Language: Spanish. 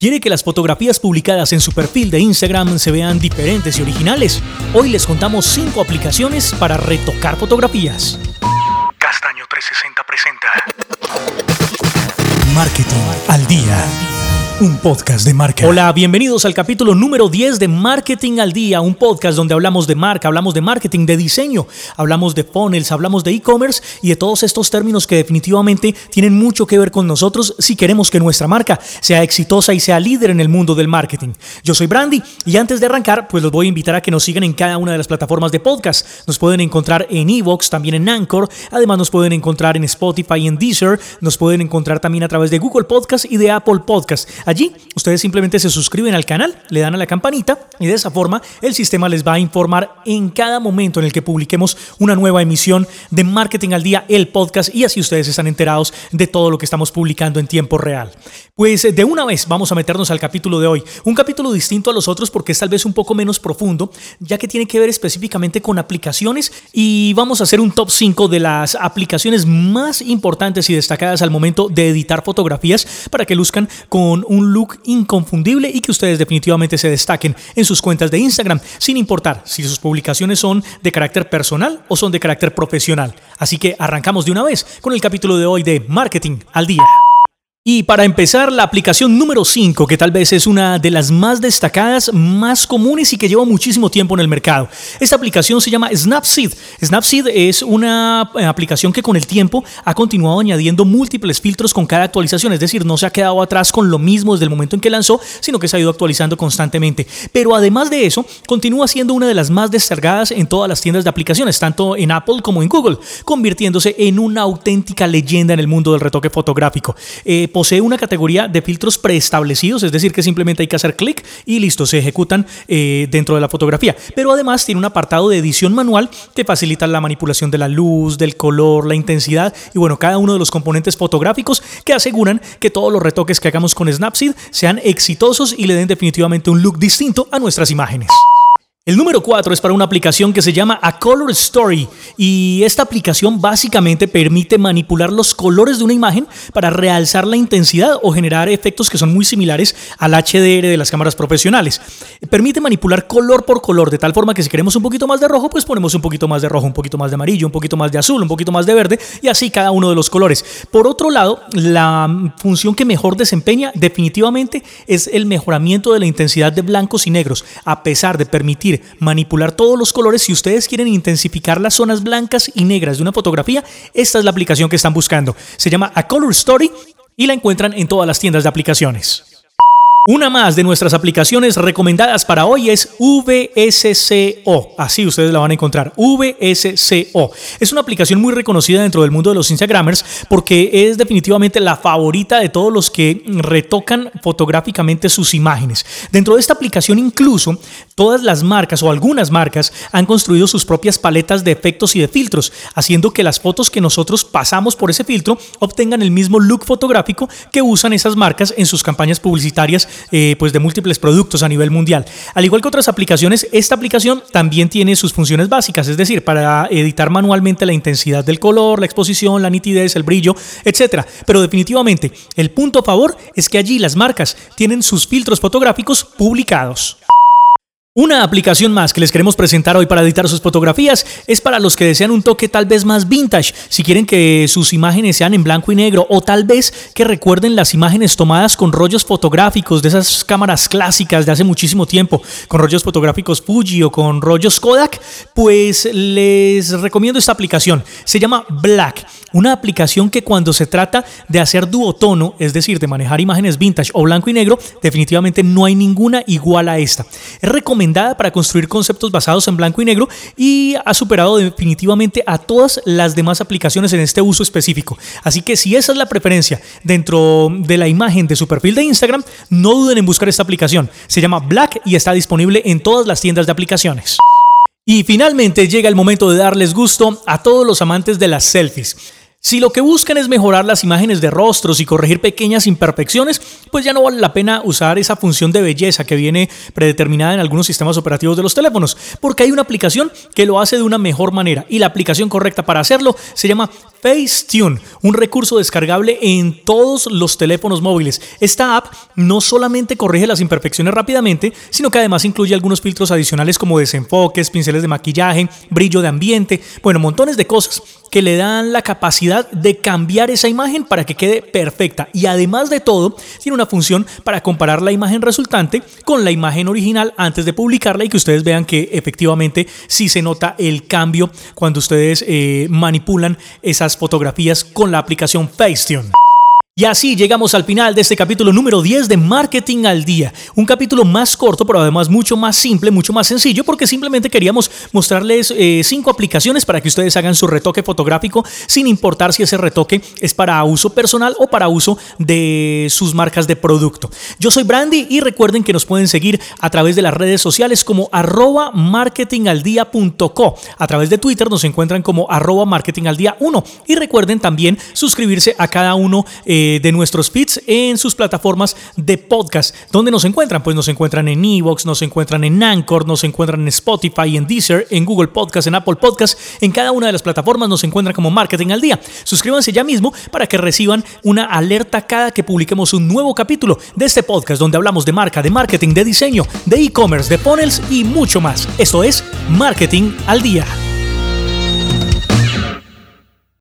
¿Quiere que las fotografías publicadas en su perfil de Instagram se vean diferentes y originales? Hoy les contamos 5 aplicaciones para retocar fotografías. Castaño 360 presenta Marketing al día. Un podcast de marca. Hola, bienvenidos al capítulo número 10 de Marketing al Día, un podcast donde hablamos de marca, hablamos de marketing, de diseño, hablamos de funnels, hablamos de e-commerce y de todos estos términos que definitivamente tienen mucho que ver con nosotros si queremos que nuestra marca sea exitosa y sea líder en el mundo del marketing. Yo soy Brandy y antes de arrancar, pues los voy a invitar a que nos sigan en cada una de las plataformas de podcast. Nos pueden encontrar en Evox, también en Anchor, además nos pueden encontrar en Spotify y en Deezer, nos pueden encontrar también a través de Google Podcast y de Apple Podcast. Allí ustedes simplemente se suscriben al canal, le dan a la campanita y de esa forma el sistema les va a informar en cada momento en el que publiquemos una nueva emisión de Marketing al Día, el podcast, y así ustedes están enterados de todo lo que estamos publicando en tiempo real. Pues de una vez vamos a meternos al capítulo de hoy. Un capítulo distinto a los otros porque es tal vez un poco menos profundo, ya que tiene que ver específicamente con aplicaciones y vamos a hacer un top 5 de las aplicaciones más importantes y destacadas al momento de editar fotografías para que luzcan con un look inconfundible y que ustedes definitivamente se destaquen en sus cuentas de Instagram, sin importar si sus publicaciones son de carácter personal o son de carácter profesional. Así que arrancamos de una vez con el capítulo de hoy de Marketing al Día. Y para empezar, la aplicación número 5, que tal vez es una de las más destacadas, más comunes y que lleva muchísimo tiempo en el mercado. Esta aplicación se llama Snapseed. Snapseed es una eh, aplicación que con el tiempo ha continuado añadiendo múltiples filtros con cada actualización, es decir, no se ha quedado atrás con lo mismo desde el momento en que lanzó, sino que se ha ido actualizando constantemente. Pero además de eso, continúa siendo una de las más descargadas en todas las tiendas de aplicaciones, tanto en Apple como en Google, convirtiéndose en una auténtica leyenda en el mundo del retoque fotográfico. Eh, posee una categoría de filtros preestablecidos, es decir, que simplemente hay que hacer clic y listo, se ejecutan eh, dentro de la fotografía. Pero además tiene un apartado de edición manual que facilita la manipulación de la luz, del color, la intensidad y bueno, cada uno de los componentes fotográficos que aseguran que todos los retoques que hagamos con Snapseed sean exitosos y le den definitivamente un look distinto a nuestras imágenes. El número 4 es para una aplicación que se llama A Color Story y esta aplicación básicamente permite manipular los colores de una imagen para realzar la intensidad o generar efectos que son muy similares al HDR de las cámaras profesionales. Permite manipular color por color de tal forma que si queremos un poquito más de rojo, pues ponemos un poquito más de rojo, un poquito más de amarillo, un poquito más de azul, un poquito más de verde y así cada uno de los colores. Por otro lado, la función que mejor desempeña definitivamente es el mejoramiento de la intensidad de blancos y negros, a pesar de permitir manipular todos los colores. Si ustedes quieren intensificar las zonas blancas y negras de una fotografía, esta es la aplicación que están buscando. Se llama A Color Story y la encuentran en todas las tiendas de aplicaciones. Una más de nuestras aplicaciones recomendadas para hoy es VSCO. Así ustedes la van a encontrar. VSCO. Es una aplicación muy reconocida dentro del mundo de los Instagramers porque es definitivamente la favorita de todos los que retocan fotográficamente sus imágenes. Dentro de esta aplicación incluso todas las marcas o algunas marcas han construido sus propias paletas de efectos y de filtros, haciendo que las fotos que nosotros pasamos por ese filtro obtengan el mismo look fotográfico que usan esas marcas en sus campañas publicitarias eh, pues de múltiples productos a nivel mundial. Al igual que otras aplicaciones, esta aplicación también tiene sus funciones básicas, es decir, para editar manualmente la intensidad del color, la exposición, la nitidez, el brillo, etc. Pero definitivamente, el punto a favor es que allí las marcas tienen sus filtros fotográficos publicados. Una aplicación más que les queremos presentar hoy para editar sus fotografías es para los que desean un toque tal vez más vintage, si quieren que sus imágenes sean en blanco y negro o tal vez que recuerden las imágenes tomadas con rollos fotográficos de esas cámaras clásicas de hace muchísimo tiempo, con rollos fotográficos Fuji o con rollos Kodak, pues les recomiendo esta aplicación. Se llama Black, una aplicación que cuando se trata de hacer duotono, es decir, de manejar imágenes vintage o blanco y negro, definitivamente no hay ninguna igual a esta. Es recomendable para construir conceptos basados en blanco y negro y ha superado definitivamente a todas las demás aplicaciones en este uso específico. Así que si esa es la preferencia dentro de la imagen de su perfil de Instagram, no duden en buscar esta aplicación. Se llama Black y está disponible en todas las tiendas de aplicaciones. Y finalmente llega el momento de darles gusto a todos los amantes de las selfies. Si lo que buscan es mejorar las imágenes de rostros y corregir pequeñas imperfecciones, pues ya no vale la pena usar esa función de belleza que viene predeterminada en algunos sistemas operativos de los teléfonos, porque hay una aplicación que lo hace de una mejor manera y la aplicación correcta para hacerlo se llama Facetune, un recurso descargable en todos los teléfonos móviles. Esta app no solamente corrige las imperfecciones rápidamente, sino que además incluye algunos filtros adicionales como desenfoques, pinceles de maquillaje, brillo de ambiente, bueno, montones de cosas que le dan la capacidad de cambiar esa imagen para que quede perfecta. Y además de todo, tiene una función para comparar la imagen resultante con la imagen original antes de publicarla y que ustedes vean que efectivamente sí se nota el cambio cuando ustedes eh, manipulan esa fotografías con la aplicación Facetune. Y así llegamos al final de este capítulo número 10 de Marketing al Día. Un capítulo más corto, pero además mucho más simple, mucho más sencillo, porque simplemente queríamos mostrarles eh, cinco aplicaciones para que ustedes hagan su retoque fotográfico, sin importar si ese retoque es para uso personal o para uso de sus marcas de producto. Yo soy Brandy y recuerden que nos pueden seguir a través de las redes sociales como arroba. A través de Twitter nos encuentran como arroba marketingaldia 1. Y recuerden también suscribirse a cada uno. Eh, de nuestros feeds en sus plataformas de podcast. ¿Dónde nos encuentran? Pues nos encuentran en Evox, nos encuentran en Anchor, nos encuentran en Spotify, en Deezer, en Google Podcast, en Apple Podcast. En cada una de las plataformas nos encuentran como Marketing al Día. Suscríbanse ya mismo para que reciban una alerta cada que publiquemos un nuevo capítulo de este podcast donde hablamos de marca, de marketing, de diseño, de e-commerce, de funnels y mucho más. Esto es Marketing al Día.